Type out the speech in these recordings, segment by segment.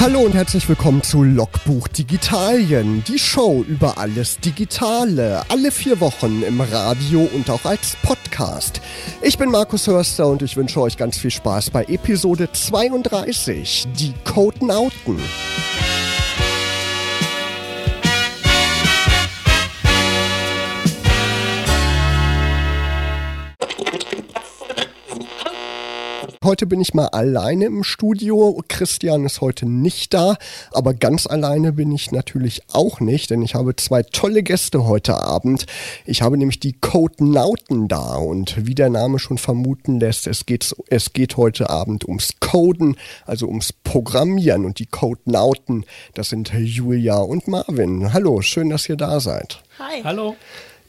Hallo und herzlich willkommen zu Logbuch Digitalien, die Show über alles Digitale, alle vier Wochen im Radio und auch als Podcast. Ich bin Markus Hörster und ich wünsche euch ganz viel Spaß bei Episode 32, die Codenauten. Heute bin ich mal alleine im Studio. Christian ist heute nicht da, aber ganz alleine bin ich natürlich auch nicht, denn ich habe zwei tolle Gäste heute Abend. Ich habe nämlich die Codenauten da und wie der Name schon vermuten lässt, es geht, es geht heute Abend ums Coden, also ums Programmieren und die Codenauten, das sind Julia und Marvin. Hallo, schön, dass ihr da seid. Hi. Hallo.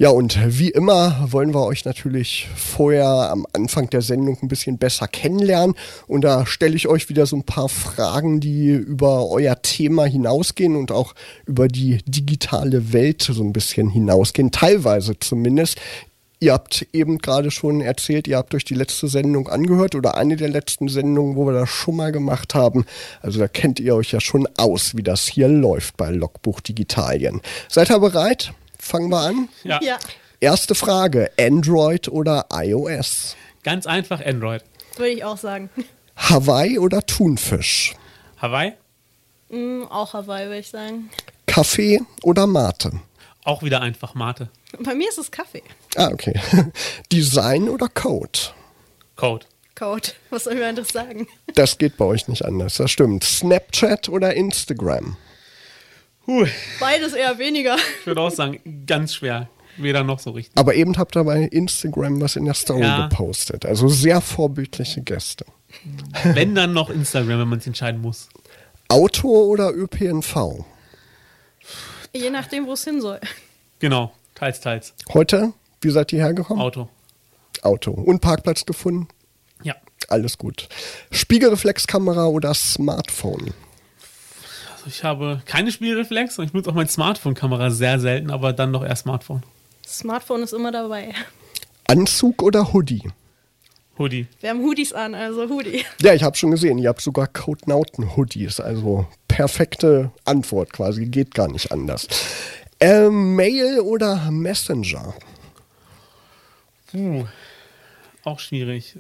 Ja, und wie immer wollen wir euch natürlich vorher am Anfang der Sendung ein bisschen besser kennenlernen. Und da stelle ich euch wieder so ein paar Fragen, die über euer Thema hinausgehen und auch über die digitale Welt so ein bisschen hinausgehen, teilweise zumindest. Ihr habt eben gerade schon erzählt, ihr habt euch die letzte Sendung angehört oder eine der letzten Sendungen, wo wir das schon mal gemacht haben. Also da kennt ihr euch ja schon aus, wie das hier läuft bei Logbuch Digitalien. Seid ihr bereit? Fangen wir an? Ja. ja. Erste Frage: Android oder iOS? Ganz einfach Android. Würde ich auch sagen. Hawaii oder Thunfisch? Hawaii? Mm, auch Hawaii, würde ich sagen. Kaffee oder Mate? Auch wieder einfach Mate. Bei mir ist es Kaffee. Ah, okay. Design oder Code? Code. Code. Was soll ich mir anderes sagen? Das geht bei euch nicht anders, das stimmt. Snapchat oder Instagram? Huh. Beides eher weniger. Ich würde auch sagen, ganz schwer. Weder noch so richtig. Aber eben habt ihr bei Instagram was in der Story ja. gepostet. Also sehr vorbildliche Gäste. Wenn dann noch Instagram, wenn man es entscheiden muss. Auto oder ÖPNV? Je nachdem, wo es hin soll. Genau, teils, teils. Heute, wie seid ihr hergekommen? Auto. Auto. Und Parkplatz gefunden? Ja. Alles gut. Spiegelreflexkamera oder Smartphone? Ich habe keine Spielreflex und ich benutze auch meine Smartphone-Kamera sehr selten, aber dann doch eher Smartphone. Smartphone ist immer dabei. Anzug oder Hoodie? Hoodie. Wir haben Hoodies an, also Hoodie. Ja, ich habe schon gesehen, ihr habt sogar Codenauten-Hoodies, also perfekte Antwort quasi, geht gar nicht anders. Äh, Mail oder Messenger? Puh, auch schwierig.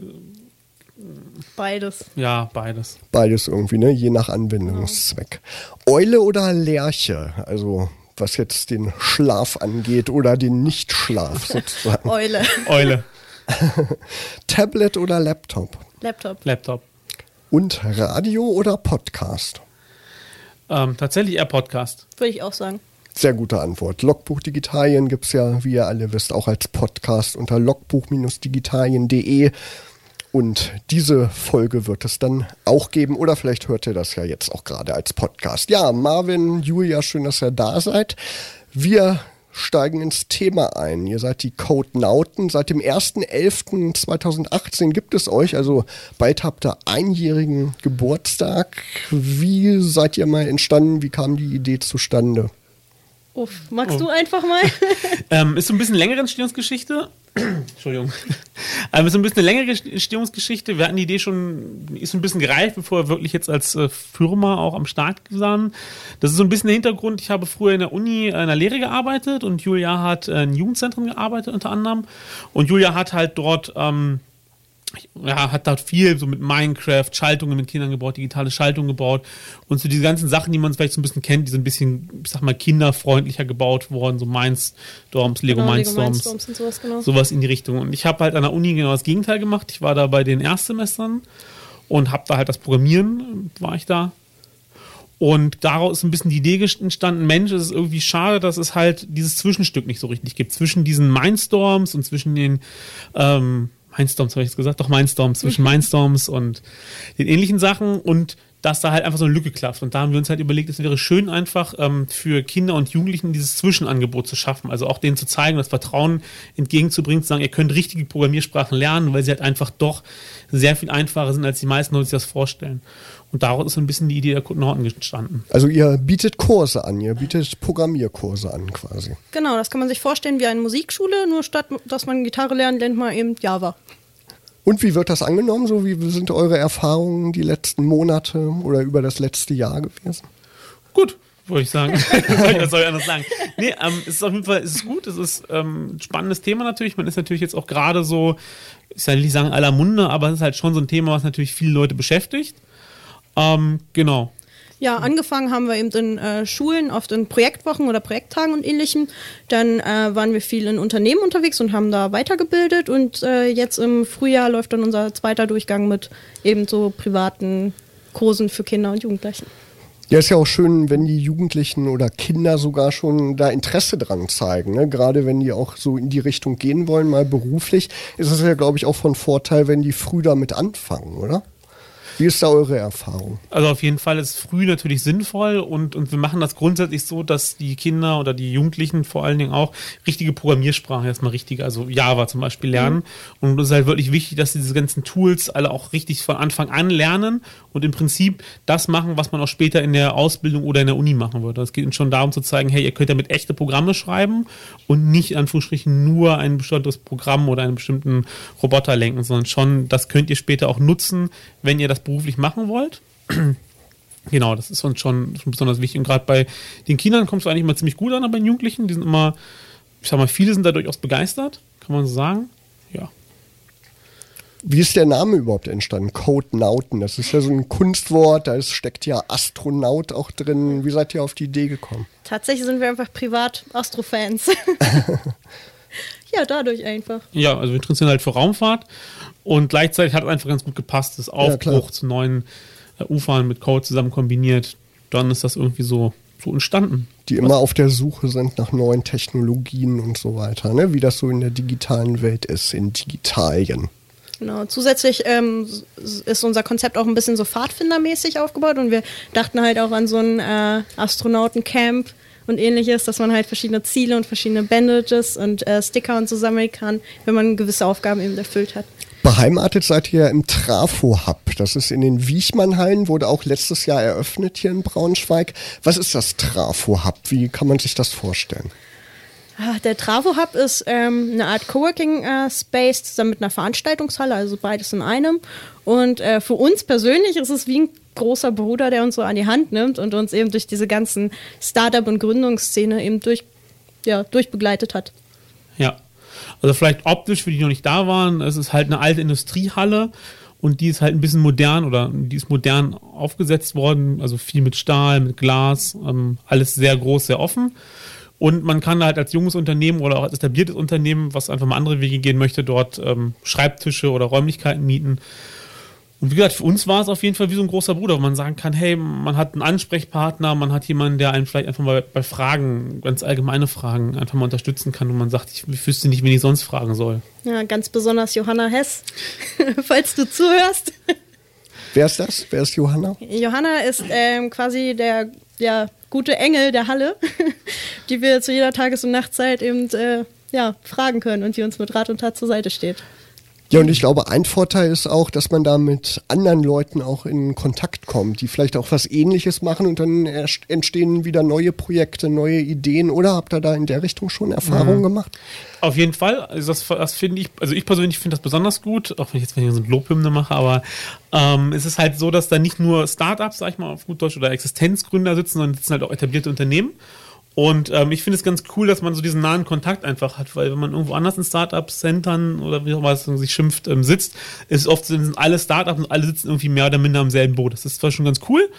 Beides. Ja, beides. Beides irgendwie, ne? Je nach Anwendungszweck. Ja. Eule oder Lerche? Also was jetzt den Schlaf angeht oder den Nichtschlaf sozusagen. Eule. Eule. Tablet oder Laptop? Laptop. Laptop. Und Radio oder Podcast? Ähm, tatsächlich eher Podcast. Würde ich auch sagen. Sehr gute Antwort. Logbuch Digitalien gibt es ja, wie ihr alle wisst, auch als Podcast unter logbuch-digitalien.de. Und diese Folge wird es dann auch geben. Oder vielleicht hört ihr das ja jetzt auch gerade als Podcast. Ja, Marvin, Julia, schön, dass ihr da seid. Wir steigen ins Thema ein. Ihr seid die Codenauten. Seit dem 1.11.2018 gibt es euch. Also bald habt ihr einjährigen Geburtstag. Wie seid ihr mal entstanden? Wie kam die Idee zustande? Uff, magst oh. du einfach mal? ähm, ist so ein bisschen längere Entstehungsgeschichte. Entschuldigung. Ist so ein bisschen eine längere Entstehungsgeschichte. Wir hatten die Idee schon, ist ein bisschen gereift, bevor wir wirklich jetzt als äh, Firma auch am Start waren. Das ist so ein bisschen der Hintergrund. Ich habe früher in der Uni in der Lehre gearbeitet und Julia hat äh, in Jugendzentren gearbeitet unter anderem. Und Julia hat halt dort ähm, ja, hat dort viel so mit Minecraft, Schaltungen mit Kindern gebaut, digitale Schaltungen gebaut und so diese ganzen Sachen, die man vielleicht so ein bisschen kennt, die so ein bisschen, ich sag mal, kinderfreundlicher gebaut worden, so Mindstorms, Lego genau, Mindstorms, Lego Mindstorms sowas, genau. sowas in die Richtung. Und ich habe halt an der Uni genau das Gegenteil gemacht. Ich war da bei den Erstsemestern und habe da halt das Programmieren, war ich da. Und daraus ist ein bisschen die Idee entstanden, Mensch, es ist irgendwie schade, dass es halt dieses Zwischenstück nicht so richtig gibt. Zwischen diesen Mindstorms und zwischen den ähm, Mindstorms habe ich jetzt gesagt, doch Mindstorms, zwischen Mindstorms und den ähnlichen Sachen und dass da halt einfach so eine Lücke klafft. Und da haben wir uns halt überlegt, es wäre schön einfach ähm, für Kinder und Jugendlichen dieses Zwischenangebot zu schaffen. Also auch denen zu zeigen, das Vertrauen entgegenzubringen, zu sagen, ihr könnt richtige Programmiersprachen lernen, weil sie halt einfach doch sehr viel einfacher sind, als die meisten Leute sich das vorstellen. Und daraus ist so ein bisschen die Idee der Codenauten entstanden. Also ihr bietet Kurse an, ihr bietet Programmierkurse an quasi. Genau, das kann man sich vorstellen wie eine Musikschule, nur statt dass man Gitarre lernt, lernt man eben Java. Und wie wird das angenommen? So wie sind eure Erfahrungen die letzten Monate oder über das letzte Jahr gewesen? Gut, wollte ich sagen. Was soll ich anders sagen? Nee, ähm, es ist auf jeden Fall es ist gut. Es ist ähm, ein spannendes Thema natürlich. Man ist natürlich jetzt auch gerade so, ich soll nicht sagen aller Munde, aber es ist halt schon so ein Thema, was natürlich viele Leute beschäftigt. Ähm, genau. Ja, angefangen haben wir eben in äh, Schulen, oft in Projektwochen oder Projekttagen und ähnlichem. Dann äh, waren wir viel in Unternehmen unterwegs und haben da weitergebildet. Und äh, jetzt im Frühjahr läuft dann unser zweiter Durchgang mit eben so privaten Kursen für Kinder und Jugendlichen. Ja, ist ja auch schön, wenn die Jugendlichen oder Kinder sogar schon da Interesse dran zeigen. Ne? Gerade wenn die auch so in die Richtung gehen wollen, mal beruflich, ist es ja, glaube ich, auch von Vorteil, wenn die früh damit anfangen, oder? Wie ist da eure Erfahrung? Also auf jeden Fall ist früh natürlich sinnvoll und, und wir machen das grundsätzlich so, dass die Kinder oder die Jugendlichen vor allen Dingen auch richtige Programmiersprache erstmal richtige, also Java zum Beispiel lernen. Mhm. Und es ist halt wirklich wichtig, dass sie diese ganzen Tools alle auch richtig von Anfang an lernen und im Prinzip das machen, was man auch später in der Ausbildung oder in der Uni machen würde. Es geht uns schon darum zu zeigen, hey, ihr könnt damit echte Programme schreiben und nicht in Anführungsstrichen nur ein bestimmtes Programm oder einen bestimmten Roboter lenken, sondern schon, das könnt ihr später auch nutzen, wenn ihr das beruflich machen wollt. genau, das ist uns schon, schon besonders wichtig. Und gerade bei den Kindern kommst du eigentlich immer ziemlich gut an, aber bei den Jugendlichen, die sind immer, ich sag mal, viele sind da durchaus begeistert, kann man so sagen. Ja. Wie ist der Name überhaupt entstanden? Code Nauten. Das ist ja so ein Kunstwort, da steckt ja Astronaut auch drin. Wie seid ihr auf die Idee gekommen? Tatsächlich sind wir einfach privat Astrofans. ja, dadurch einfach. Ja, also wir interessieren halt für Raumfahrt und gleichzeitig hat es einfach ganz gut gepasst, das Aufbruch ja, zu neuen äh, Ufern mit Code zusammen kombiniert. Dann ist das irgendwie so, so entstanden. Die immer auf der Suche sind nach neuen Technologien und so weiter, ne? wie das so in der digitalen Welt ist, in Digitalien. Genau. Zusätzlich ähm, ist unser Konzept auch ein bisschen so Pfadfindermäßig aufgebaut und wir dachten halt auch an so ein äh, Astronautencamp und ähnliches, dass man halt verschiedene Ziele und verschiedene Bandages und äh, Sticker und so sammeln kann, wenn man gewisse Aufgaben eben erfüllt hat. Beheimatet seid ihr im Trafo-Hub. Das ist in den Wiechmannhallen, wurde auch letztes Jahr eröffnet hier in Braunschweig. Was ist das Trafo-Hub? Wie kann man sich das vorstellen? Ah, der Trafo-Hub ist ähm, eine Art Coworking-Space äh, zusammen mit einer Veranstaltungshalle, also beides in einem. Und äh, für uns persönlich ist es wie ein großer Bruder, der uns so an die Hand nimmt und uns eben durch diese ganzen Startup- und Gründungsszene eben durch, ja, durchbegleitet hat. Ja, also vielleicht optisch, für die noch nicht da waren, es ist halt eine alte Industriehalle und die ist halt ein bisschen modern oder die ist modern aufgesetzt worden, also viel mit Stahl, mit Glas, ähm, alles sehr groß, sehr offen. Und man kann halt als junges Unternehmen oder auch als etabliertes Unternehmen, was einfach mal andere Wege gehen möchte, dort ähm, Schreibtische oder Räumlichkeiten mieten und wie gesagt, für uns war es auf jeden Fall wie so ein großer Bruder, wo man sagen kann, hey, man hat einen Ansprechpartner, man hat jemanden, der einen vielleicht einfach mal bei Fragen, ganz allgemeine Fragen, einfach mal unterstützen kann und man sagt, ich wüsste nicht, wen ich sonst fragen soll. Ja, ganz besonders Johanna Hess, falls du zuhörst. Wer ist das? Wer ist Johanna? Johanna ist ähm, quasi der ja, gute Engel der Halle, die wir zu jeder Tages- und Nachtzeit eben äh, ja, fragen können und die uns mit Rat und Tat zur Seite steht. Ja, und ich glaube, ein Vorteil ist auch, dass man da mit anderen Leuten auch in Kontakt kommt, die vielleicht auch was Ähnliches machen und dann entstehen wieder neue Projekte, neue Ideen. Oder habt ihr da in der Richtung schon Erfahrungen mhm. gemacht? Auf jeden Fall. Also das, das finde ich, also ich persönlich finde das besonders gut, auch wenn ich jetzt wenn ich so eine Lobhymne mache, aber ähm, es ist halt so, dass da nicht nur Startups, sag ich mal, auf gut Deutsch oder Existenzgründer sitzen, sondern sitzen halt auch etablierte Unternehmen. Und ähm, ich finde es ganz cool, dass man so diesen nahen Kontakt einfach hat, weil wenn man irgendwo anders in Startup-Centern oder wie auch immer es sich schimpft, ähm, sitzt, ist oft sind alle Startups und alle sitzen irgendwie mehr oder minder am selben Boot. Das ist zwar schon ganz cool,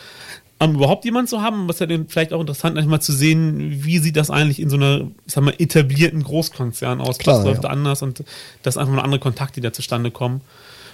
um überhaupt jemanden zu haben, aber es ist ja vielleicht auch interessant, manchmal zu sehen, wie sieht das eigentlich in so einer, ich sag mal, etablierten Großkonzern aus. Klar, Was läuft ja. da anders und das ist einfach mal andere Kontakte, die da zustande kommen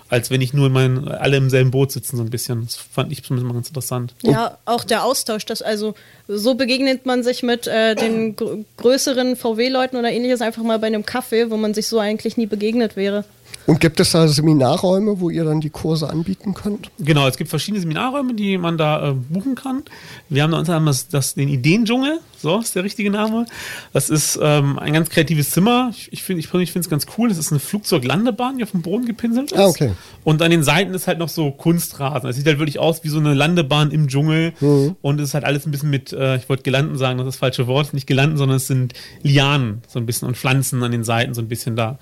als wenn ich nur in meinen, alle im selben Boot sitzen, so ein bisschen. Das fand ich zumindest mal ganz interessant. Ja, auch der Austausch, das also so begegnet man sich mit äh, den gr größeren VW-Leuten oder ähnliches einfach mal bei einem Kaffee, wo man sich so eigentlich nie begegnet wäre. Und gibt es da Seminarräume, wo ihr dann die Kurse anbieten könnt? Genau, es gibt verschiedene Seminarräume, die man da äh, buchen kann. Wir haben da unter anderem das, das, den Ideendschungel, so ist der richtige Name. Das ist ähm, ein ganz kreatives Zimmer. Ich, ich finde ich es ganz cool. Das ist eine Flugzeuglandebahn, die auf dem Boden gepinselt ist. Ah, okay. Und an den Seiten ist halt noch so Kunstrasen. Es sieht halt wirklich aus wie so eine Landebahn im Dschungel. Mhm. Und es ist halt alles ein bisschen mit, äh, ich wollte gelanden sagen, das ist das falsche Wort, nicht gelanden, sondern es sind Lianen so ein bisschen und Pflanzen an den Seiten so ein bisschen da.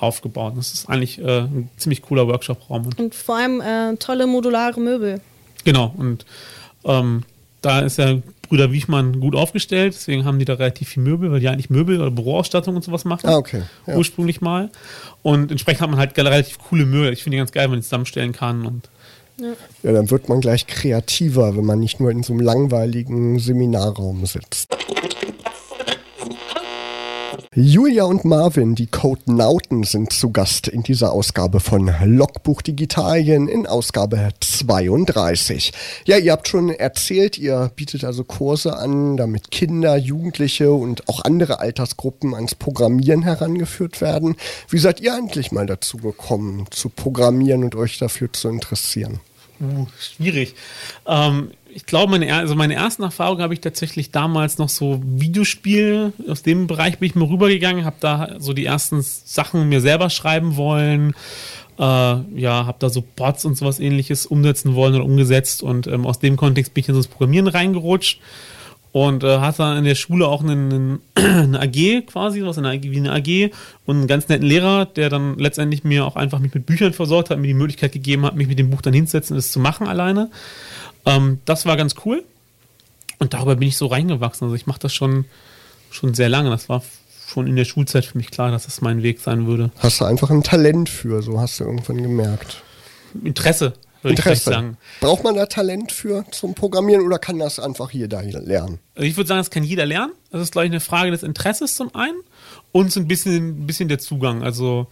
Aufgebaut. Das ist eigentlich äh, ein ziemlich cooler Workshop-Raum. Und vor allem äh, tolle modulare Möbel. Genau, und ähm, da ist ja Brüder Wiechmann gut aufgestellt, deswegen haben die da relativ viel Möbel, weil die eigentlich Möbel oder Büroausstattung und sowas machen. Ah, okay. Ja. Ursprünglich mal. Und entsprechend hat man halt relativ coole Möbel. Ich finde die ganz geil, wenn man die zusammenstellen kann und Ja, dann wird man gleich kreativer, wenn man nicht nur in so einem langweiligen Seminarraum sitzt. Julia und Marvin, die Codenauten, sind zu Gast in dieser Ausgabe von Logbuch Digitalien in Ausgabe 32. Ja, ihr habt schon erzählt, ihr bietet also Kurse an, damit Kinder, Jugendliche und auch andere Altersgruppen ans Programmieren herangeführt werden. Wie seid ihr eigentlich mal dazu gekommen, zu programmieren und euch dafür zu interessieren? Uh, schwierig. Ähm, ich glaube, meine, also meine ersten Erfahrungen habe ich tatsächlich damals noch so Videospiel, aus dem Bereich bin ich mal rübergegangen, habe da so die ersten Sachen mir selber schreiben wollen. Äh, ja, habe da so Bots und sowas ähnliches umsetzen wollen oder umgesetzt und ähm, aus dem Kontext bin ich in so das Programmieren reingerutscht und äh, hatte dann in der Schule auch einen, einen, eine AG quasi, was eine, wie eine AG und einen ganz netten Lehrer, der dann letztendlich mir auch einfach mich mit Büchern versorgt hat, mir die Möglichkeit gegeben hat, mich mit dem Buch dann hinzusetzen und es zu machen alleine. Ähm, das war ganz cool und darüber bin ich so reingewachsen. Also ich mache das schon, schon sehr lange. Das war schon in der Schulzeit für mich klar, dass das mein Weg sein würde. Hast du einfach ein Talent für, so hast du irgendwann gemerkt. Interesse, würde ich vielleicht sagen. Braucht man da Talent für zum Programmieren oder kann das einfach jeder lernen? Also ich würde sagen, das kann jeder lernen. Das ist, glaube ich, eine Frage des Interesses zum einen und so ein bisschen, ein bisschen der Zugang. Also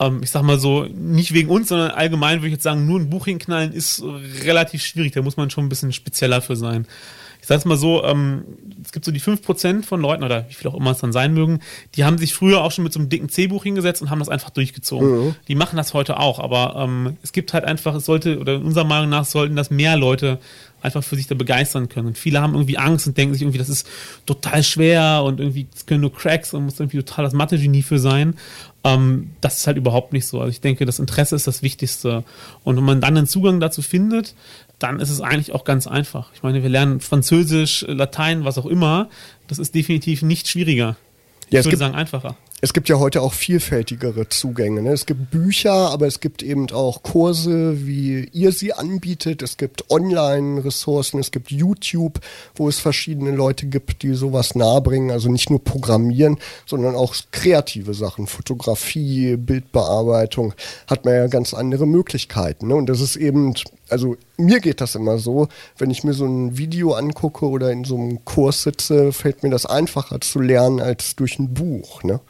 ähm, ich sag mal so, nicht wegen uns, sondern allgemein würde ich jetzt sagen, nur ein Buch hinknallen ist relativ schwierig. Da muss man schon ein bisschen spezieller für sein. Ich sage es mal so, ähm, es gibt so die 5% von Leuten, oder wie viel auch immer es dann sein mögen, die haben sich früher auch schon mit so einem dicken C-Buch hingesetzt und haben das einfach durchgezogen. Mhm. Die machen das heute auch, aber ähm, es gibt halt einfach, es sollte, oder unserer Meinung nach sollten das mehr Leute einfach für sich da begeistern können. Und viele haben irgendwie Angst und denken sich irgendwie, das ist total schwer und irgendwie, das können nur Cracks und muss irgendwie total das Mathe-Genie für sein. Ähm, das ist halt überhaupt nicht so. Also ich denke, das Interesse ist das Wichtigste. Und wenn man dann einen Zugang dazu findet, dann ist es eigentlich auch ganz einfach. Ich meine, wir lernen Französisch, Latein, was auch immer. Das ist definitiv nicht schwieriger. Ja, ich würde gibt, sagen, einfacher. Es gibt ja heute auch vielfältigere Zugänge. Ne? Es gibt Bücher, aber es gibt eben auch Kurse, wie ihr sie anbietet. Es gibt Online-Ressourcen, es gibt YouTube, wo es verschiedene Leute gibt, die sowas nahebringen. Also nicht nur Programmieren, sondern auch kreative Sachen. Fotografie, Bildbearbeitung hat man ja ganz andere Möglichkeiten. Ne? Und das ist eben also mir geht das immer so, wenn ich mir so ein Video angucke oder in so einem Kurs sitze, fällt mir das einfacher zu lernen als durch ein Buch. Ne?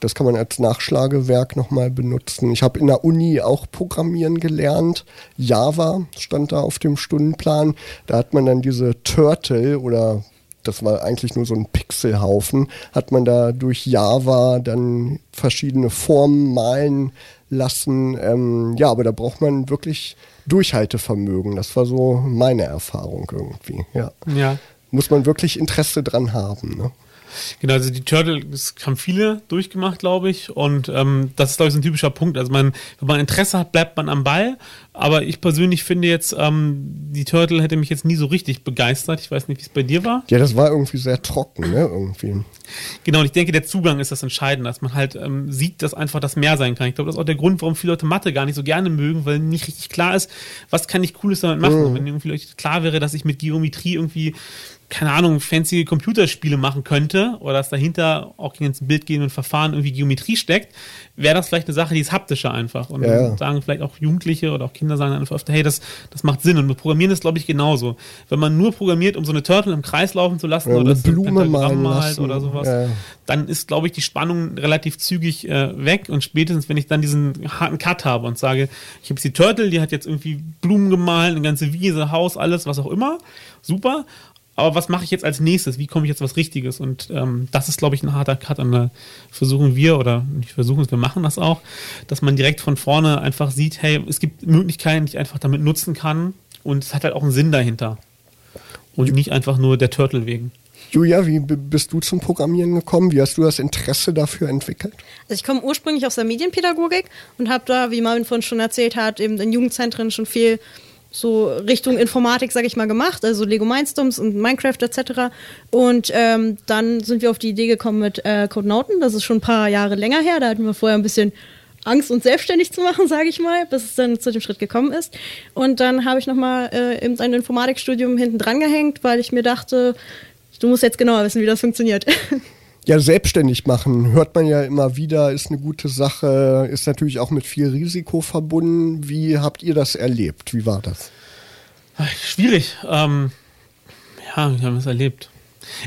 Das kann man als Nachschlagewerk nochmal benutzen. Ich habe in der Uni auch Programmieren gelernt. Java stand da auf dem Stundenplan. Da hat man dann diese Turtle oder das war eigentlich nur so ein Pixelhaufen, hat man da durch Java dann verschiedene Formen malen lassen. Ähm, ja, aber da braucht man wirklich Durchhaltevermögen. Das war so meine Erfahrung irgendwie. Ja. Ja. Muss man wirklich Interesse dran haben. Ne? Genau, also die Turtle, das haben viele durchgemacht, glaube ich. Und ähm, das ist, glaube ich, so ein typischer Punkt. Also man, wenn man Interesse hat, bleibt man am Ball. Aber ich persönlich finde jetzt, ähm, die Turtle hätte mich jetzt nie so richtig begeistert. Ich weiß nicht, wie es bei dir war. Ja, das war irgendwie sehr trocken, ne? Irgendwie. Genau, und ich denke, der Zugang ist das Entscheidende, dass man halt ähm, sieht, dass einfach das mehr sein kann. Ich glaube, das ist auch der Grund, warum viele Leute Mathe gar nicht so gerne mögen, weil nicht richtig klar ist, was kann ich Cooles damit machen. Und wenn irgendwie klar wäre, dass ich mit Geometrie irgendwie keine Ahnung, fancy Computerspiele machen könnte oder dass dahinter auch ins Bild gehen und Verfahren irgendwie Geometrie steckt, wäre das vielleicht eine Sache, die ist haptischer einfach. Und Ja. sagen vielleicht auch Jugendliche oder auch Kinder sagen dann einfach öfter, hey, das, das macht Sinn. Und mit Programmieren ist, glaube ich, genauso. Wenn man nur programmiert, um so eine Turtle im Kreis laufen zu lassen Ja, oder ein Blume malen malt oder sowas, Ja. dann ist, glaube ich, die Spannung relativ zügig äh, weg. Und spätestens, wenn ich dann diesen harten Cut habe und sage, ich habe jetzt die Turtle, die hat jetzt irgendwie Blumen gemalt, eine ganze Wiese, Haus, alles, was auch immer, super. Aber was mache ich jetzt als nächstes? Wie komme ich jetzt was Richtiges? Und ähm, das ist, glaube ich, ein harter Cut. Und da versuchen wir, oder nicht versuchen es, wir machen das auch, dass man direkt von vorne einfach sieht, hey, es gibt Möglichkeiten, die ich einfach damit nutzen kann. Und es hat halt auch einen Sinn dahinter. Und nicht einfach nur der Turtle wegen. Julia, wie bist du zum Programmieren gekommen? Wie hast du das Interesse dafür entwickelt? Also ich komme ursprünglich aus der Medienpädagogik und habe da, wie Marvin vorhin schon erzählt hat, eben in Jugendzentren schon viel so Richtung Informatik, sage ich mal, gemacht, also Lego Mindstorms und Minecraft etc. Und ähm, dann sind wir auf die Idee gekommen mit äh, Codenauten. Das ist schon ein paar Jahre länger her. Da hatten wir vorher ein bisschen Angst, uns selbstständig zu machen, sage ich mal, bis es dann zu dem Schritt gekommen ist. Und dann habe ich nochmal äh, eben ein Informatikstudium hinten dran gehängt, weil ich mir dachte, du musst jetzt genauer wissen, wie das funktioniert. Ja, selbstständig machen, hört man ja immer wieder, ist eine gute Sache, ist natürlich auch mit viel Risiko verbunden. Wie habt ihr das erlebt? Wie war das? Schwierig. Ähm, ja, wir haben es erlebt.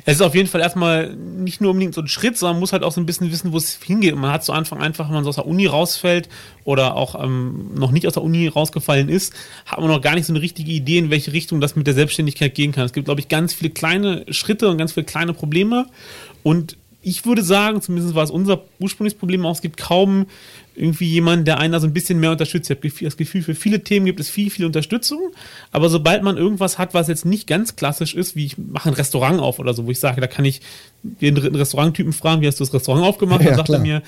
Es ist auf jeden Fall erstmal nicht nur unbedingt so ein Schritt, sondern man muss halt auch so ein bisschen wissen, wo es hingeht. Man hat zu Anfang einfach, wenn man so aus der Uni rausfällt oder auch ähm, noch nicht aus der Uni rausgefallen ist, hat man noch gar nicht so eine richtige Idee, in welche Richtung das mit der Selbstständigkeit gehen kann. Es gibt, glaube ich, ganz viele kleine Schritte und ganz viele kleine Probleme. Und ich würde sagen, zumindest war es unser ursprüngliches Problem auch, es gibt kaum irgendwie jemanden, der einen da so ein bisschen mehr unterstützt. Ich habe das Gefühl, für viele Themen gibt es viel, viel Unterstützung. Aber sobald man irgendwas hat, was jetzt nicht ganz klassisch ist, wie ich mache ein Restaurant auf oder so, wo ich sage, da kann ich den dritten Restauranttypen fragen, wie hast du das Restaurant aufgemacht? Ja, dann sagt klar. er mir,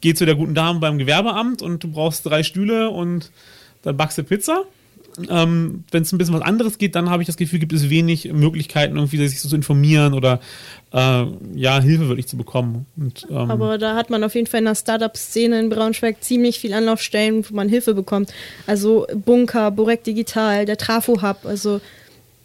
geh zu der guten Dame beim Gewerbeamt und du brauchst drei Stühle und dann backst du Pizza. Ähm, Wenn es ein bisschen was anderes geht, dann habe ich das Gefühl, gibt es wenig Möglichkeiten, irgendwie sich so zu informieren oder äh, ja, Hilfe wirklich zu bekommen. Und, ähm, Aber da hat man auf jeden Fall in der Startup-Szene in Braunschweig ziemlich viel Anlaufstellen, wo man Hilfe bekommt. Also Bunker, Borek Digital, der Trafo-Hub, also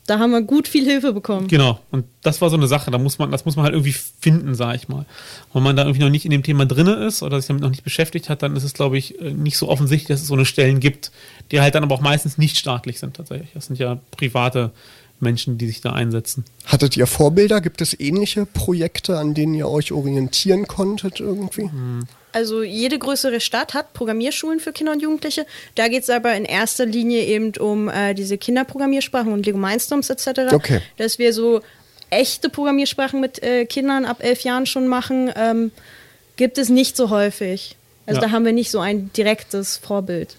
da haben wir gut viel Hilfe bekommen. Genau. Und das war so eine Sache, da muss man, das muss man halt irgendwie finden, sag ich mal. Wenn man da irgendwie noch nicht in dem Thema drin ist oder sich damit noch nicht beschäftigt hat, dann ist es, glaube ich, äh, nicht so offensichtlich, dass es so eine Stellen gibt, die halt dann aber auch meistens nicht staatlich sind tatsächlich. Das sind ja private Menschen, die sich da einsetzen. Hattet ihr Vorbilder? Gibt es ähnliche Projekte, an denen ihr euch orientieren konntet irgendwie? Hm. Also jede größere Stadt hat Programmierschulen für Kinder und Jugendliche. Da geht es aber in erster Linie eben um äh, diese Kinderprogrammiersprachen und Lego Mindstorms etc. Okay. Dass wir so echte Programmiersprachen mit äh, Kindern ab elf Jahren schon machen, ähm, gibt es nicht so häufig. Also ja. da haben wir nicht so ein direktes Vorbild.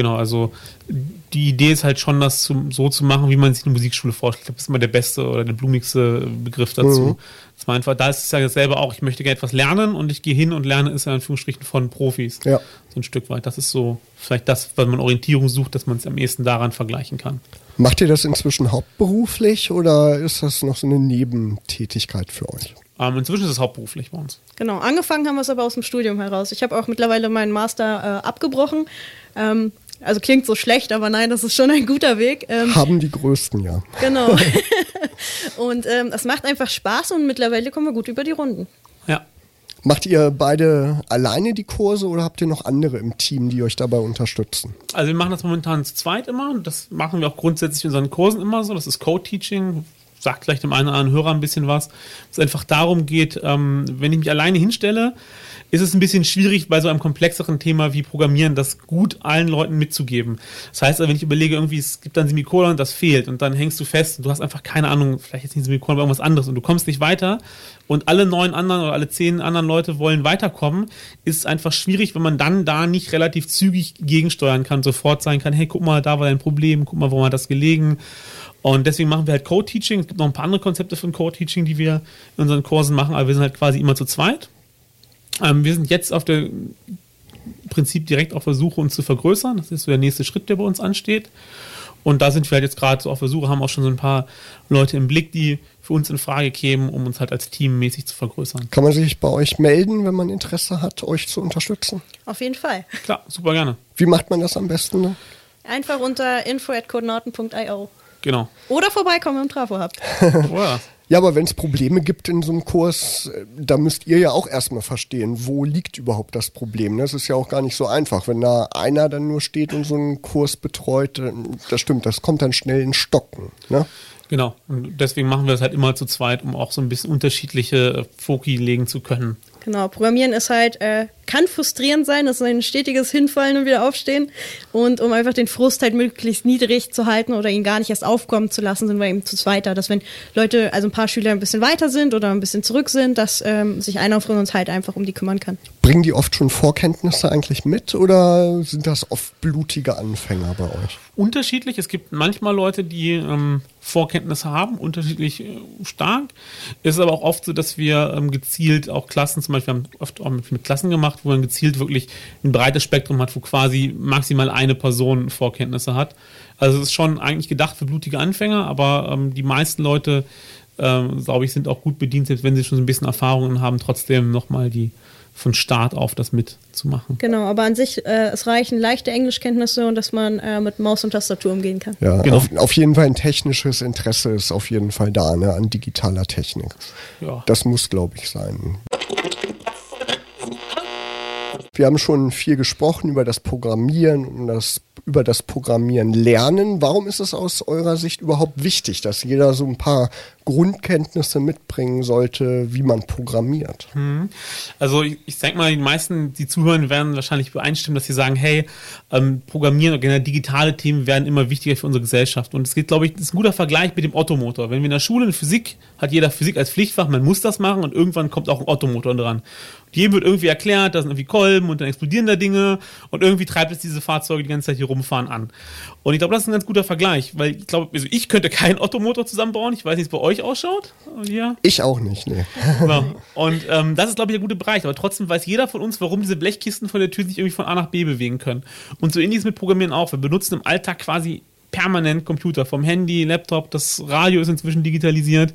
Genau, also die Idee ist halt schon, das zu, so zu machen, wie man sich eine Musikschule vorstellt. Das ist immer der beste oder der blumigste Begriff dazu. Mhm. Das war einfach, da ist es ja selber auch, ich möchte gerne etwas lernen und ich gehe hin und lerne es in Anführungsstrichen von Profis. Ja. So ein Stück weit. Das ist so vielleicht das, wenn man Orientierung sucht, dass man es am ehesten daran vergleichen kann. Macht ihr das inzwischen hauptberuflich oder ist das noch so eine Nebentätigkeit für euch? Ähm, inzwischen ist es hauptberuflich bei uns. Genau, angefangen haben wir es aber aus dem Studium heraus. Ich habe auch mittlerweile meinen Master äh, abgebrochen. Ähm, also klingt so schlecht, aber nein, das ist schon ein guter Weg. Ähm, Haben die größten, ja. Genau. und ähm, es macht einfach Spaß und mittlerweile kommen wir gut über die Runden. Ja. Macht ihr beide alleine die Kurse oder habt ihr noch andere im Team, die euch dabei unterstützen? Also wir machen das momentan zu zweit immer und das machen wir auch grundsätzlich in unseren Kursen immer so. Das ist Code-Teaching, sagt vielleicht dem einen oder anderen Hörer ein bisschen was. Es einfach darum geht, ähm, wenn ich mich alleine hinstelle, ist es ein bisschen schwierig, bei so einem komplexeren Thema wie Programmieren das gut allen Leuten mitzugeben. Das heißt, wenn ich überlege, irgendwie, es gibt dann Semikolon, das fehlt und dann hängst du fest und du hast einfach keine Ahnung, vielleicht jetzt nicht Semikolon, aber irgendwas anderes und du kommst nicht weiter und alle neun anderen oder alle zehn anderen Leute wollen weiterkommen, ist es einfach schwierig, wenn man dann da nicht relativ zügig gegensteuern kann, sofort sagen kann, hey, guck mal, da war dein Problem, guck mal, warum hat das gelegen und deswegen machen wir halt Code-Teaching. Es gibt noch ein paar andere Konzepte von Code-Teaching, die wir in unseren Kursen machen, aber wir sind halt quasi immer zu zweit. Ähm, wir sind jetzt auf der Prinzip direkt auf der Suche, uns zu vergrößern. Das ist so der nächste Schritt, der bei uns ansteht. Und da sind wir halt jetzt gerade so auf der Suche, haben auch schon so ein paar Leute im Blick, die für uns in Frage kämen, um uns halt als Team mäßig zu vergrößern. Kann man sich bei euch melden, wenn man Interesse hat, euch zu unterstützen? Auf jeden Fall. Klar, super gerne. Wie macht man das am besten? Ne? Einfach unter info.codenauten.io. Genau. Oder vorbeikommen im Trafo habt. Ja, aber wenn es Probleme gibt in so einem Kurs, äh, da müsst ihr ja auch erstmal verstehen, wo liegt überhaupt das Problem. Das ist ja auch gar nicht so einfach. Wenn da einer dann nur steht und so einen Kurs betreut, das stimmt, das kommt dann schnell in Stocken. Ne? Genau. Und deswegen machen wir das halt immer zu zweit, um auch so ein bisschen unterschiedliche Foki legen zu können. Genau, Programmieren ist halt, äh, kann frustrierend sein, das ist ein stetiges Hinfallen und wieder aufstehen. Und um einfach den Frust halt möglichst niedrig zu halten oder ihn gar nicht erst aufkommen zu lassen, sind wir eben zu zweiter. Dass wenn Leute, also ein paar Schüler ein bisschen weiter sind oder ein bisschen zurück sind, dass ähm, sich einer von uns halt einfach um die kümmern kann. Bringen die oft schon Vorkenntnisse eigentlich mit oder sind das oft blutige Anfänger bei euch? Unterschiedlich. Es gibt manchmal Leute, die ähm, Vorkenntnisse haben, unterschiedlich äh, stark. Es ist aber auch oft so, dass wir ähm, gezielt auch Klassen, zum Beispiel haben wir oft auch mit, mit, Klassen gemacht, wo man gezielt wirklich ein breites Spektrum hat, wo quasi maximal eine Person Vorkenntnisse hat. Also es ist schon eigentlich gedacht für blutige Anfänger, aber ähm, die meisten Leute, ähm, glaube ich, sind auch gut bedient, selbst wenn sie schon so ein bisschen Erfahrungen haben, trotzdem nochmal die von Start auf das mitzumachen. Genau, aber an sich, äh, es reichen leichte Englischkenntnisse und dass man äh, mit Maus und Tastatur umgehen kann. Ja, genau. auf, auf, jeden Fall ein technisches Interesse ist auf jeden Fall da, ne, an digitaler Technik. Ja. Das muss, glaube ich, sein. Wir haben schon viel gesprochen über das Programmieren und das über das Programmieren lernen. Warum ist es aus eurer Sicht überhaupt wichtig, dass jeder so ein paar Grundkenntnisse mitbringen sollte, wie man programmiert? Hm. Also ich, ich denke mal, die meisten, die zuhören, werden wahrscheinlich übereinstimmen, dass sie sagen, hey, ähm, Programmieren oder generell digitale Themen werden immer wichtiger für unsere Gesellschaft. Und es geht, glaube ich, das ist ein guter Vergleich mit dem Ottomotor. Wenn wir in der Schule in Physik, hat jeder Physik als Pflichtfach, man muss das machen und irgendwann kommt auch ein Ottomotor dran. jedem wird irgendwie erklärt, da sind irgendwie Kolben und dann explodieren da Dinge und irgendwie treibt es diese Fahrzeuge die ganze Zeit hier rumfahren an. Und ich glaube, das ist ein ganz guter Vergleich, weil ich glaube, also ich könnte keinen Ottomotor zusammenbauen. Ich weiß nicht, wie es bei euch ausschaut. Ja. Ich auch nicht, nee. Genau. Und ähm, das ist, glaube ich, der gute Bereich. Aber trotzdem weiß jeder von uns, warum diese Blechkisten von der Tür sich irgendwie von A nach B bewegen können. Und so ähnlich ist mit Programmieren auch. Wir benutzen im Alltag quasi permanent Computer, vom Handy, Laptop, das Radio ist inzwischen digitalisiert.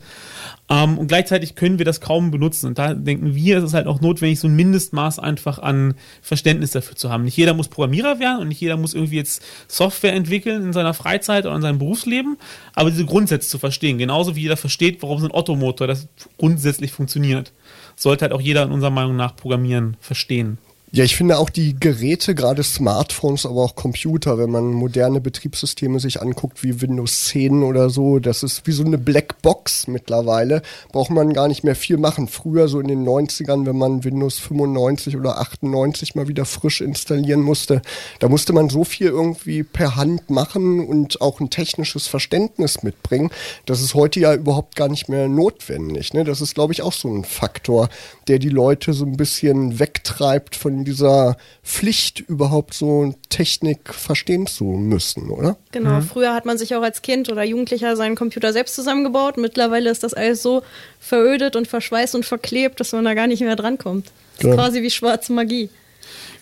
Ähm, und gleichzeitig können wir das kaum benutzen. Und da denken wir, es ist halt auch notwendig, so ein Mindestmaß einfach an Verständnis dafür zu haben. Nicht jeder muss Programmierer werden und nicht jeder muss irgendwie jetzt Software entwickeln in seiner Freizeit oder in seinem Berufsleben, aber diese Grundsätze zu verstehen. Genauso wie jeder versteht, warum so ein Ottomotor das grundsätzlich funktioniert. Sollte halt auch jeder in unserer Meinung nach Programmieren verstehen. Ja, ich finde auch die Geräte, gerade Smartphones, aber auch Computer, wenn man moderne Betriebssysteme sich anguckt, wie Windows 10 oder so, das ist wie so eine Blackbox mittlerweile. Braucht man gar nicht mehr viel machen. Früher, so in den 90ern, wenn man Windows 95 oder 98 mal wieder frisch installieren musste, da musste man so viel irgendwie per Hand machen und auch ein technisches Verständnis mitbringen. Das ist heute ja überhaupt gar nicht mehr notwendig. Ne? Das ist, glaube ich, auch so ein Faktor, der die Leute so ein bisschen wegtreibt von dieser Pflicht, überhaupt so Technik verstehen zu müssen, oder? Genau, mhm. früher hat man sich auch als Kind oder Jugendlicher seinen Computer selbst zusammengebaut. Mittlerweile ist das alles so verödet und verschweißt und verklebt, dass man da gar nicht mehr drankommt. Das genau. ist quasi wie schwarze Magie.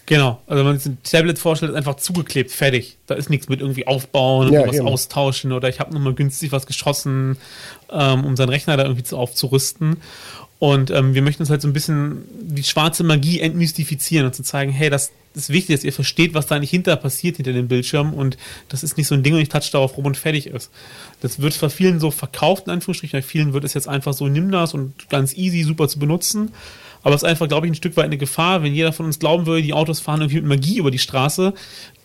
Genau, also wenn man sich ein Tablet vorstellt, ist einfach zugeklebt, fertig. Da ist nichts mit irgendwie aufbauen und ja, was austauschen oder ich habe nochmal günstig was geschossen, ähm, um seinen Rechner da irgendwie zu, aufzurüsten. Und ähm, wir möchten uns halt so ein bisschen die schwarze Magie entmystifizieren und zu zeigen, hey, das ist wichtig, dass ihr versteht, was da nicht hinter passiert, hinter dem Bildschirm. Und das ist nicht so ein Ding und ich touch darauf rum und fertig ist. Das wird bei vielen so verkauft, in Anführungsstrichen. Bei vielen wird es jetzt einfach so, nimm das und ganz easy, super zu benutzen. Aber es ist einfach, glaube ich, ein Stück weit eine Gefahr, wenn jeder von uns glauben würde, die Autos fahren irgendwie mit Magie über die Straße,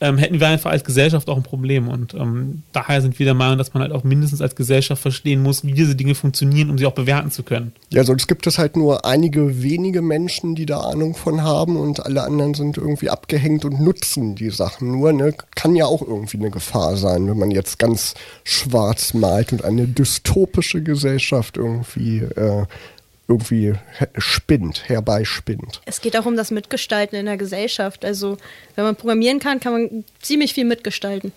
ähm, hätten wir einfach als Gesellschaft auch ein Problem. Und ähm, daher sind wir der Meinung, dass man halt auch mindestens als Gesellschaft verstehen muss, wie diese Dinge funktionieren, um sie auch bewerten zu können. Ja, sonst gibt es halt nur einige wenige Menschen, die da Ahnung von haben und alle anderen sind irgendwie abgehängt und nutzen die Sachen nur. Ne? Kann ja auch irgendwie eine Gefahr sein, wenn man jetzt ganz schwarz malt und eine dystopische Gesellschaft irgendwie äh, irgendwie spinnt, herbeispinnt. Es geht auch um das Mitgestalten in der Gesellschaft. Also wenn man programmieren kann, kann man ziemlich viel mitgestalten.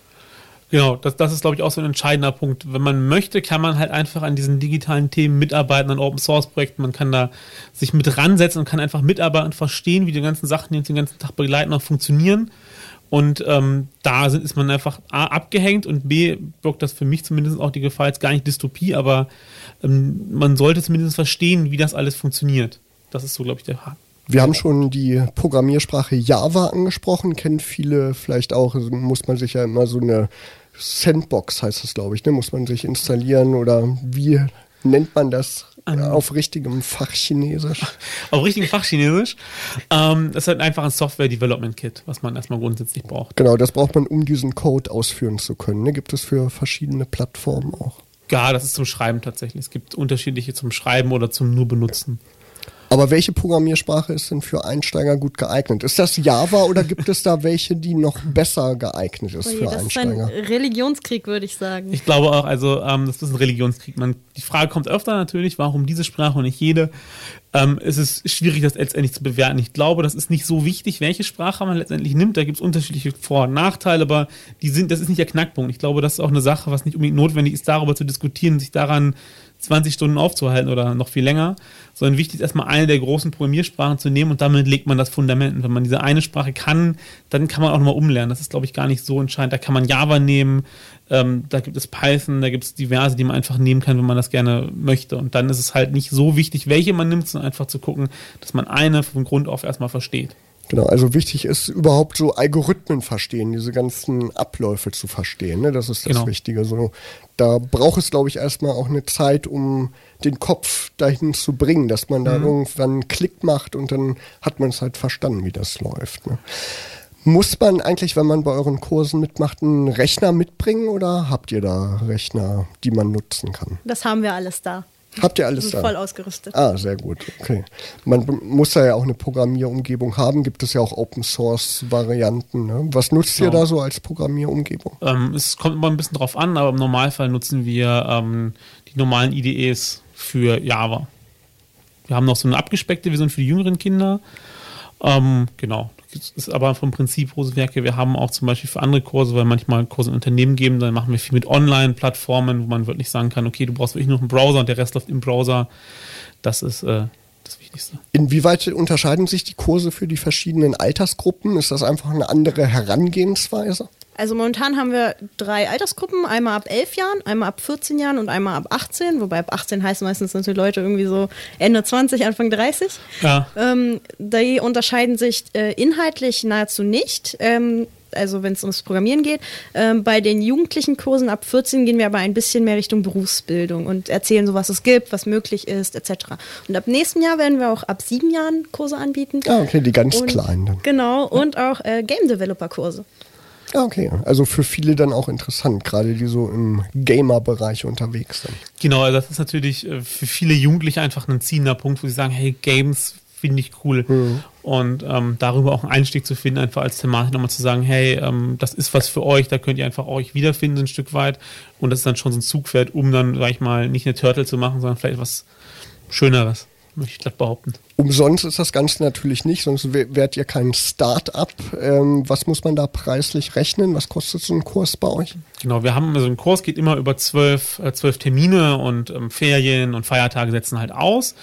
Genau, das, das ist, glaube ich, auch so ein entscheidender Punkt. Wenn man möchte, kann man halt einfach an diesen digitalen Themen mitarbeiten, an Open Source Projekten. Man kann da sich mit ransetzen und kann einfach mitarbeiten und verstehen, wie die ganzen Sachen, die uns den ganzen Tag begleiten, auch funktionieren. Und ähm, da sind, ist man einfach A, abgehängt und B, birgt das für mich zumindest auch die Gefahr, jetzt gar nicht Dystopie, aber ähm, man sollte zumindest verstehen, wie das alles funktioniert. Das ist so, glaube ich, der Haken. Wir haben schon die Programmiersprache Java angesprochen, kennt viele vielleicht auch, also muss man sich ja immer so eine Sandbox heißt das, glaube ich, ne? muss man sich installieren oder wie nennt man das um, auf richtigem Fachchinesisch? Auf richtigem Fachchinesisch. Ähm, das ist halt einfach ein Software Development Kit, was man erstmal grundsätzlich braucht. Genau, das braucht man, um diesen Code ausführen zu können. Ne? Gibt es für verschiedene Plattformen auch. Ja, das ist zum Schreiben tatsächlich. Es gibt unterschiedliche zum Schreiben oder zum nur benutzen. Aber welche Programmiersprache ist denn für Einsteiger gut geeignet? Ist das Java oder gibt es da welche, die noch besser geeignet ist Oh je, für das Einsteiger? ist ein Religionskrieg, würde ich sagen. Ich glaube auch, also ähm, das ist ein Religionskrieg. Man, die Frage kommt öfter natürlich, warum diese Sprache und nicht jede. Ähm, es ist schwierig, das letztendlich zu bewerten. Ich glaube, das ist nicht so wichtig, welche Sprache man letztendlich nimmt. Da gibt es unterschiedliche Vor- und Nachteile, aber die sind, das ist nicht der Knackpunkt. Ich glaube, das ist auch eine Sache, was nicht unbedingt notwendig ist, darüber zu diskutieren, sich daran 20 Stunden aufzuhalten oder noch viel länger, sondern wichtig ist erstmal eine der großen Programmiersprachen zu nehmen und damit legt man das Fundament. Und wenn man diese eine Sprache kann, dann kann man auch nochmal umlernen. Das ist, glaube ich, gar nicht so entscheidend. Da kann man Java nehmen, ähm, da gibt es Python, da gibt es diverse, die man einfach nehmen kann, wenn man das gerne möchte. Und dann ist es halt nicht so wichtig, welche man nimmt, sondern einfach zu gucken, dass man eine von Grund auf erstmal versteht. Genau, also wichtig ist überhaupt so Algorithmen verstehen, diese ganzen Abläufe zu verstehen. Ne? Das ist das Genau. Wichtige. So, da braucht es, glaube ich, erstmal auch eine Zeit, um den Kopf dahin zu bringen, dass man da irgendwann einen Klick macht und dann hat man es halt verstanden, wie das läuft. Ne? Muss man eigentlich, wenn man bei euren Kursen mitmacht, einen Rechner mitbringen oder habt ihr da Rechner, die man nutzen kann? Das haben wir alles da. Habt ihr alles da? voll ausgerüstet. Ah, sehr gut. Okay. Man muss da ja auch eine Programmierumgebung haben. Gibt es ja auch Open Source Varianten. Ne? Was nutzt ihr Genau. da so als Programmierumgebung? Ähm, es kommt immer ein bisschen drauf an, aber im Normalfall nutzen wir ähm, die normalen IDEs für Java. Wir haben noch so eine abgespeckte Version für die jüngeren Kinder. Ähm, genau. Ist aber vom Prinzip große Werke. Wir haben auch zum Beispiel für andere Kurse, weil manchmal Kurse in Unternehmen geben, dann machen wir viel mit Online-Plattformen, wo man wirklich sagen kann, okay, du brauchst wirklich nur einen Browser und der Rest läuft im Browser. Das ist äh, das Wichtigste. Inwieweit unterscheiden sich die Kurse für die verschiedenen Altersgruppen? Ist das einfach eine andere Herangehensweise? Also momentan haben wir drei Altersgruppen, einmal ab 11 Jahren, einmal ab 14 Jahren und einmal ab 18, wobei ab 18 heißt meistens natürlich Leute irgendwie so Ende 20, Anfang 30. Ja. Ähm, die unterscheiden sich äh, inhaltlich nahezu nicht. Ähm, also wenn es ums Programmieren geht. Ähm, bei den jugendlichen Kursen ab 14 gehen wir aber ein bisschen mehr Richtung Berufsbildung und erzählen so, was es gibt, was möglich ist, etc. Und ab nächstem Jahr werden wir auch ab sieben Jahren Kurse anbieten. Ah, okay, die ganz Und- kleinen dann. Genau, und auch äh, Game Developer Kurse. Ah, okay. Also für viele dann auch interessant, gerade die so im Gamer-Bereich unterwegs sind. Genau, also das ist natürlich äh, für viele Jugendliche einfach ein ziehender Punkt, wo sie sagen, hey, Games finde ich cool. Und ähm, darüber auch einen Einstieg zu finden, einfach als Thematik nochmal zu sagen, hey, ähm, das ist was für euch, da könnt ihr einfach euch wiederfinden, ein Stück weit. Und das ist dann schon so ein Zugpferd, um dann, sag ich mal, nicht eine Turtle zu machen, sondern vielleicht was Schöneres, möchte ich glatt behaupten. Umsonst ist das Ganze natürlich nicht, sonst wär- wärt ihr kein Start-up. Ähm, was muss man da preislich rechnen? Was kostet so ein Kurs bei euch? Genau, wir haben, also ein Kurs geht immer über zwölf, äh, zwölf Termine und ähm, Ferien und Feiertage setzen halt aus.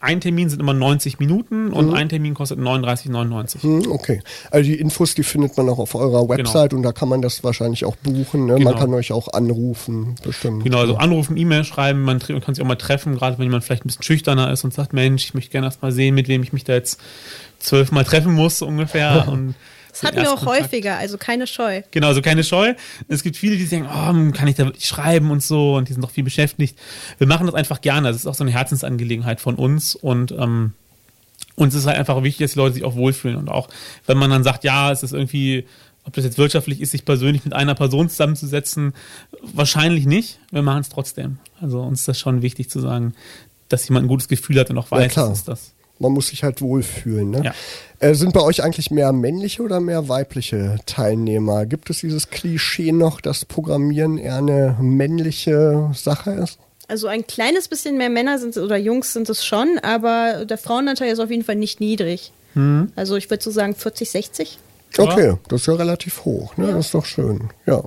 Ein Termin sind immer 90 Minuten und ein Termin kostet 39,99. Hm, okay. Also die Infos, die findet man auch auf eurer Website und da kann man das wahrscheinlich auch buchen. Ne? Man Genau. kann euch auch anrufen, bestimmt. Genau, also anrufen, E-Mail schreiben, man, man kann sich auch mal treffen, gerade wenn jemand vielleicht ein bisschen schüchterner ist und sagt, Mensch, ich möchte gerne erst mal sehen, mit wem ich mich da jetzt zwölfmal treffen muss, so ungefähr. Und Das hatten wir auch häufiger, also keine Scheu. Genau, also keine Scheu. Es gibt viele, die sagen, oh, kann ich da wirklich schreiben und so und die sind doch viel beschäftigt. Wir machen das einfach gerne. Das ist auch so eine Herzensangelegenheit von uns und ähm, uns ist halt einfach wichtig, dass die Leute sich auch wohlfühlen und auch, wenn man dann sagt, ja, es ist irgendwie, ob das jetzt wirtschaftlich ist, sich persönlich mit einer Person zusammenzusetzen, wahrscheinlich nicht. Wir machen es trotzdem. Also uns ist das schon wichtig zu sagen, dass jemand ein gutes Gefühl hat und auch Ja, weiß, klar. das ist das. Man muss sich halt wohlfühlen. Ne? Ja. Äh, sind bei euch eigentlich mehr männliche oder mehr weibliche Teilnehmer? Gibt es dieses Klischee noch, dass Programmieren eher eine männliche Sache ist? Also ein kleines bisschen mehr Männer sind oder Jungs sind es schon, aber der Frauenanteil ist auf jeden Fall nicht niedrig. Hm. Also ich würde so sagen 40, 60. Ja. Okay, das ist ja relativ hoch. Ne? Das ist doch schön. Ja.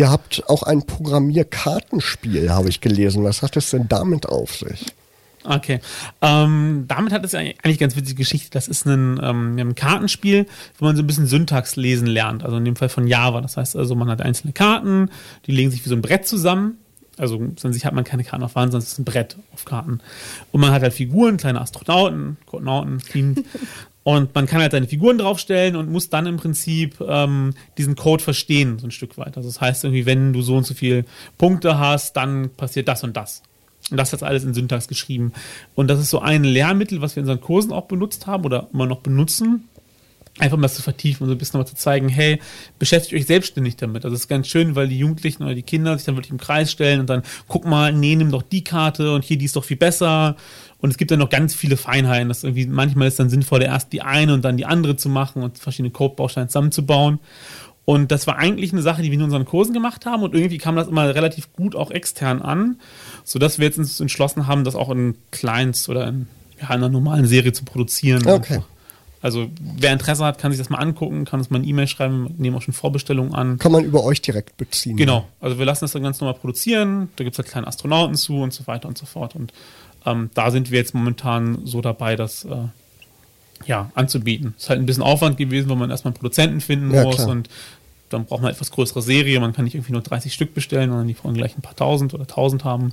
Ihr habt auch ein Programmierkartenspiel, habe ich gelesen. Was hat es denn damit auf sich? Okay. Ähm, damit hat es ja eigentlich ganz witzige Geschichte. Das ist ein, ähm, ein Kartenspiel, wo man so ein bisschen Syntax lesen lernt. Also in dem Fall von Java. Das heißt also, man hat einzelne Karten, die legen sich wie so ein Brett zusammen. Also an sich hat man keine Karten auf Wand, sondern es ist ein Brett auf Karten. Und man hat halt Figuren, kleine Astronauten, Koordinaten. Und man kann halt seine Figuren draufstellen und muss dann im Prinzip ähm, diesen Code verstehen, so ein Stück weit. Also das heißt irgendwie, wenn du so und so viele Punkte hast, dann passiert das und das. Und das hat alles in Syntax geschrieben. Und das ist so ein Lehrmittel, was wir in unseren Kursen auch benutzt haben oder immer noch benutzen. einfach mal zu vertiefen und so ein bisschen nochmal zu zeigen, hey, beschäftigt euch selbstständig damit. Also es ist ganz schön, weil die Jugendlichen oder die Kinder sich dann wirklich im Kreis stellen und dann, guck mal, nee, nimm doch die Karte und hier, die ist doch viel besser. Und es gibt dann noch ganz viele Feinheiten. Das irgendwie, manchmal ist es dann sinnvoll, erst die eine und dann die andere zu machen und verschiedene Codebausteine zusammenzubauen. Und das war eigentlich eine Sache, die wir in unseren Kursen gemacht haben und irgendwie kam das immer relativ gut auch extern an, sodass wir jetzt uns entschlossen haben, das auch in Clients oder in, ja, in einer normalen Serie zu produzieren. Okay. Also wer Interesse hat, kann sich das mal angucken, kann uns mal eine E-Mail schreiben, nehmen auch schon Vorbestellungen an. Kann man über euch direkt beziehen. Genau, also wir lassen das dann ganz normal produzieren, da gibt es halt kleine Astronauten zu und so weiter und so fort. Und ähm, da sind wir jetzt momentan so dabei, das äh, ja, anzubieten. Ist halt ein bisschen Aufwand gewesen, weil man erstmal einen Produzenten finden Ja, muss klar. und dann braucht man etwas größere Serie. Man kann nicht irgendwie nur 30 Stück bestellen, sondern die wollen gleich ein paar tausend oder tausend haben.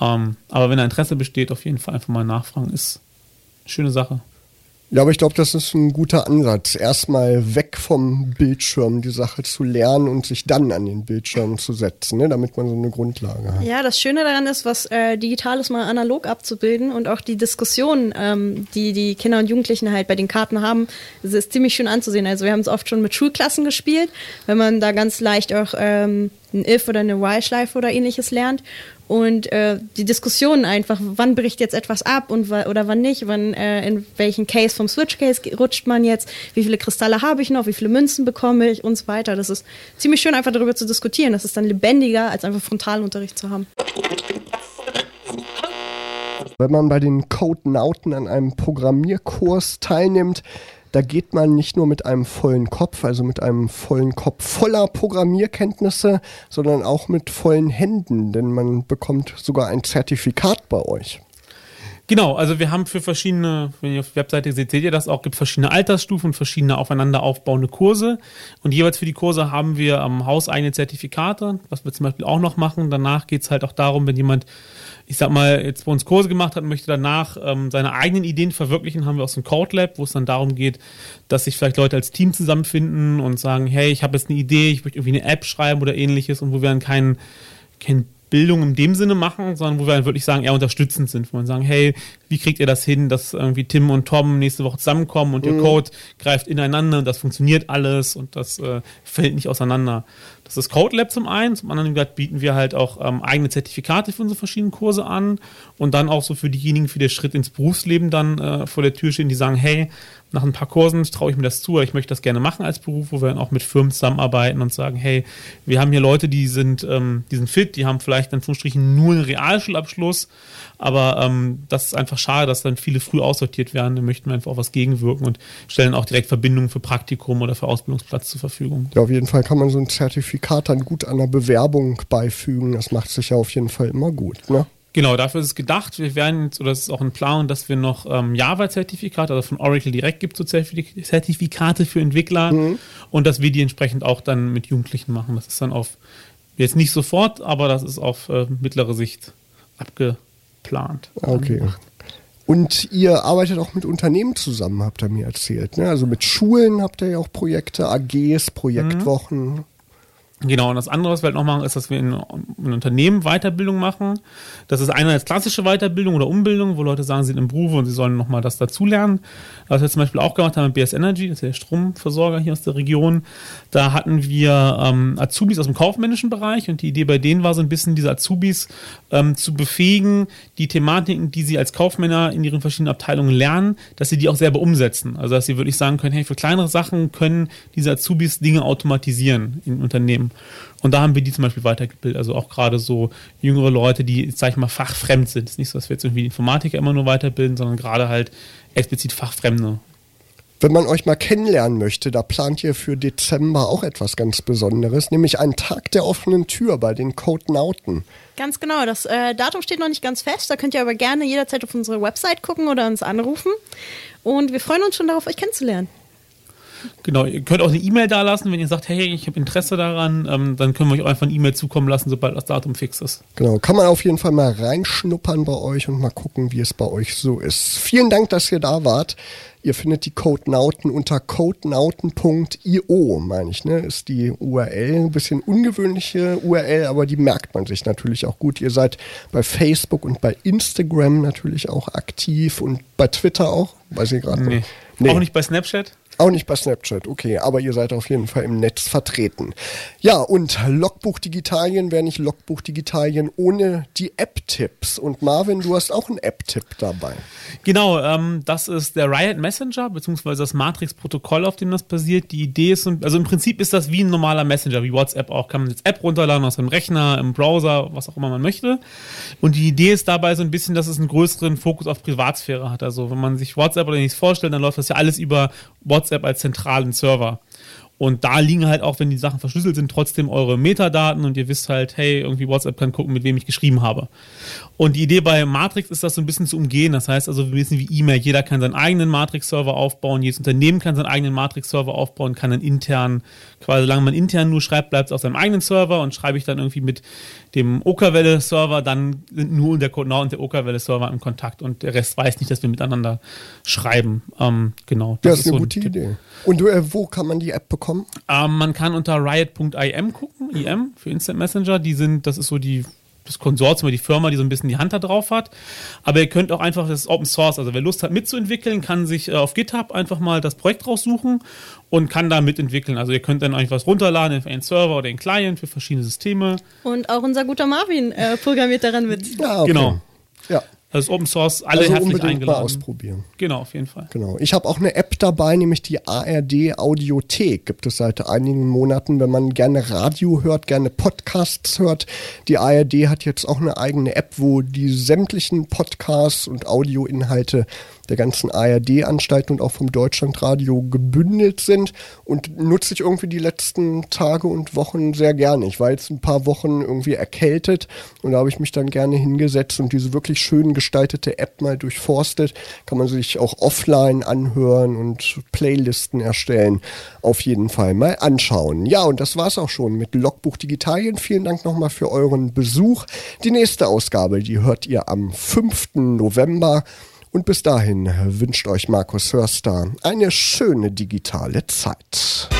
Ähm, aber wenn da Interesse besteht, auf jeden Fall einfach mal nachfragen, ist eine schöne Sache. Ja, aber ich glaube, das ist ein guter Ansatz. Erstmal weg vom Bildschirm die Sache zu lernen und sich dann an den Bildschirm zu setzen, ne, damit man so eine Grundlage hat. Ja, das Schöne daran ist, was äh, digital ist, mal analog abzubilden und auch die Diskussionen, ähm, die die Kinder und Jugendlichen halt bei den Karten haben, das ist ziemlich schön anzusehen. Also wir haben es oft schon mit Schulklassen gespielt, wenn man da ganz leicht auch ähm, ein If oder eine Y-Schleife oder ähnliches lernt. Und äh, die Diskussionen einfach, wann bricht jetzt etwas ab und oder wann nicht, wann äh, in welchen Case vom Switch-Case ge- rutscht man jetzt, wie viele Kristalle habe ich noch, wie viele Münzen bekomme ich und so weiter. Das ist ziemlich schön, einfach darüber zu diskutieren. Das ist dann lebendiger, als einfach Frontalunterricht zu haben. Wenn man bei den Codenauten an einem Programmierkurs teilnimmt, da geht man nicht nur mit einem vollen Kopf, also mit einem vollen Kopf voller Programmierkenntnisse, sondern auch mit vollen Händen, denn man bekommt sogar ein Zertifikat bei euch. Genau, also wir haben für verschiedene, wenn ihr auf der Webseite seht, seht ihr das auch, gibt verschiedene Altersstufen, verschiedene aufeinander aufbauende Kurse. Und jeweils für die Kurse haben wir am Haus eigene Zertifikate, was wir zum Beispiel auch noch machen. Danach geht's halt auch darum, wenn jemand, ich sag mal, jetzt bei uns Kurse gemacht hat und möchte danach ähm, seine eigenen Ideen verwirklichen, haben wir auch so ein Code Lab, wo es dann darum geht, dass sich vielleicht Leute als Team zusammenfinden und sagen, hey, ich habe jetzt eine Idee, ich möchte irgendwie eine App schreiben oder ähnliches und wo wir dann keinen kein Bildung in dem Sinne machen, sondern wo wir dann wirklich sagen, eher unterstützend sind, wo man sagen, hey, wie kriegt ihr das hin, dass irgendwie Tim und Tom nächste Woche zusammenkommen und ihr Code greift ineinander und das funktioniert alles und das äh, fällt nicht auseinander. Das ist Code Lab zum einen, zum anderen bieten wir halt auch ähm, eigene Zertifikate für unsere verschiedenen Kurse an und dann auch so für diejenigen, für den Schritt ins Berufsleben dann äh, vor der Tür stehen, die sagen, hey, nach ein paar Kursen traue ich mir das zu, ich möchte das gerne machen als Beruf, wo wir dann auch mit Firmen zusammenarbeiten und sagen, hey, wir haben hier Leute, die sind, ähm, die sind fit, die haben vielleicht in Anführungsstrichen nur einen Realschulabschluss, aber ähm, das ist einfach schade, dass dann viele früh aussortiert werden. Da möchten wir einfach auch was gegenwirken und stellen auch direkt Verbindungen für Praktikum oder für Ausbildungsplatz zur Verfügung. Ja, auf jeden Fall kann man so ein Zertifikat dann gut an der Bewerbung beifügen. Das macht sich ja auf jeden Fall immer gut. Ne? Genau, dafür ist es gedacht. Wir werden jetzt, oder es ist auch ein Plan, dass wir noch ähm, Java-Zertifikate, also von Oracle direkt gibt so Zertifik- Zertifikate für Entwickler und dass wir die entsprechend auch dann mit Jugendlichen machen. Das ist dann auf, jetzt nicht sofort, aber das ist auf äh, mittlere Sicht abgeplant. Okay. Und ihr arbeitet auch mit Unternehmen zusammen, habt ihr mir erzählt. Ne? Also mit Schulen habt ihr ja auch Projekte, AGs, Projektwochen. Genau, und das andere, was wir halt noch machen, ist, dass wir in, in Unternehmen Weiterbildung machen. Das ist einerseits klassische Weiterbildung oder Umbildung, wo Leute sagen, sie sind im Beruf und sie sollen nochmal das dazulernen. Was wir zum Beispiel auch gemacht haben mit BS Energy, das ist der Stromversorger hier aus der Region. Da hatten wir ähm, Azubis aus dem kaufmännischen Bereich und die Idee bei denen war so ein bisschen, diese Azubis ähm, zu befähigen, die Thematiken, die sie als Kaufmänner in ihren verschiedenen Abteilungen lernen, dass sie die auch selber umsetzen. Also dass sie wirklich sagen können, hey, für kleinere Sachen können diese Azubis Dinge automatisieren in Unternehmen. Und da haben wir die zum Beispiel weitergebildet. Also auch gerade so jüngere Leute, die, sag ich mal, fachfremd sind. Es ist nicht so, dass wir jetzt irgendwie die Informatiker immer nur weiterbilden, sondern gerade halt explizit Fachfremde. Wenn man euch mal kennenlernen möchte, da plant ihr für Dezember auch etwas ganz Besonderes, nämlich einen Tag der offenen Tür bei den Codenauten. Ganz genau, das äh, Datum steht noch nicht ganz fest. Da könnt ihr aber gerne jederzeit auf unsere Website gucken oder uns anrufen. Und wir freuen uns schon darauf, euch kennenzulernen. Genau, ihr könnt auch eine E-Mail da lassen, wenn ihr sagt, hey, ich habe Interesse daran, ähm, dann können wir euch einfach eine E-Mail zukommen lassen, sobald das Datum fix ist. Genau, kann man auf jeden Fall mal reinschnuppern bei euch und mal gucken, wie es bei euch so ist. Vielen Dank, dass ihr da wart. Ihr findet die Codenauten unter codenauten.io, meine ich, ne? Ist die URL, ein bisschen ungewöhnliche URL, aber die merkt man sich natürlich auch gut. Ihr seid bei Facebook und bei Instagram natürlich auch aktiv und bei Twitter auch, weiß ich gerade Nee. nicht. Auch nicht bei Snapchat? Auch nicht bei Snapchat, okay, aber ihr seid auf jeden Fall im Netz vertreten. Ja, und Logbuch Digitalien wäre nicht Logbuch Digitalien ohne die App-Tipps. Und Marvin, du hast auch einen App-Tipp dabei. Genau, ähm, das ist der Riot Messenger, beziehungsweise das Matrix-Protokoll, auf dem das basiert. Die Idee ist, also im Prinzip ist das wie ein normaler Messenger, wie WhatsApp auch. Kann man jetzt App runterladen aus dem Rechner, im Browser, was auch immer man möchte. Und die Idee ist dabei so ein bisschen, dass es einen größeren Fokus auf Privatsphäre hat. Also wenn man sich WhatsApp oder nichts vorstellt, dann läuft das ja alles über WhatsApp als zentralen Server. Und da liegen halt auch, wenn die Sachen verschlüsselt sind, trotzdem eure Metadaten und ihr wisst halt, hey, irgendwie WhatsApp kann gucken, mit wem ich geschrieben habe. Und die Idee bei Matrix ist das so ein bisschen zu umgehen. Das heißt also, wir wissen wie E-Mail. Jeder kann seinen eigenen Matrix-Server aufbauen. Jedes Unternehmen kann seinen eigenen Matrix-Server aufbauen, kann dann intern, quasi solange man intern nur schreibt, bleibt es auf seinem eigenen Server und schreibe ich dann irgendwie mit dem Okerwelle-Server, dann sind nur der Codenau und der Okerwelle-Server im Kontakt und der Rest weiß nicht, dass wir miteinander schreiben. Ähm, genau. Das, das ist eine so gute ein Idee. Und äh, wo kann man die App bekommen? Ähm, man kann unter riot.im gucken, IM für Instant Messenger. Die sind, das ist so die das Konsortium, die Firma, die so ein bisschen die Hand da drauf hat. Aber ihr könnt auch einfach, das Open Source, also wer Lust hat mitzuentwickeln, kann sich äh, auf GitHub einfach mal das Projekt raussuchen und kann da mitentwickeln. Also ihr könnt dann eigentlich was runterladen für einen Server oder einen Client für verschiedene Systeme. Und auch unser guter Marvin äh, programmiert daran mit. Ja, okay. Genau. Ja. Ist Open Source, alle also herzlich unbedingt eingeladen. Mal ausprobieren. Genau, auf jeden Fall. Genau. Ich habe auch eine App dabei, nämlich die ARD Audiothek. Gibt es seit einigen Monaten, wenn man gerne Radio hört, gerne Podcasts hört. Die ARD hat jetzt auch eine eigene App, wo die sämtlichen Podcasts und Audioinhalte der ganzen ARD-Anstalt und auch vom Deutschlandradio gebündelt sind und nutze ich irgendwie die letzten Tage und Wochen sehr gerne. Ich war jetzt ein paar Wochen irgendwie erkältet und da habe ich mich dann gerne hingesetzt und diese wirklich schön gestaltete App mal durchforstet. Kann man sich auch offline anhören und Playlisten erstellen. Auf jeden Fall mal anschauen. Ja, und das war's auch schon mit Logbuch Digitalien. Vielen Dank nochmal für euren Besuch. Die nächste Ausgabe, die hört ihr am 5. November. Und bis dahin wünscht euch Markus Hörster eine schöne digitale Zeit.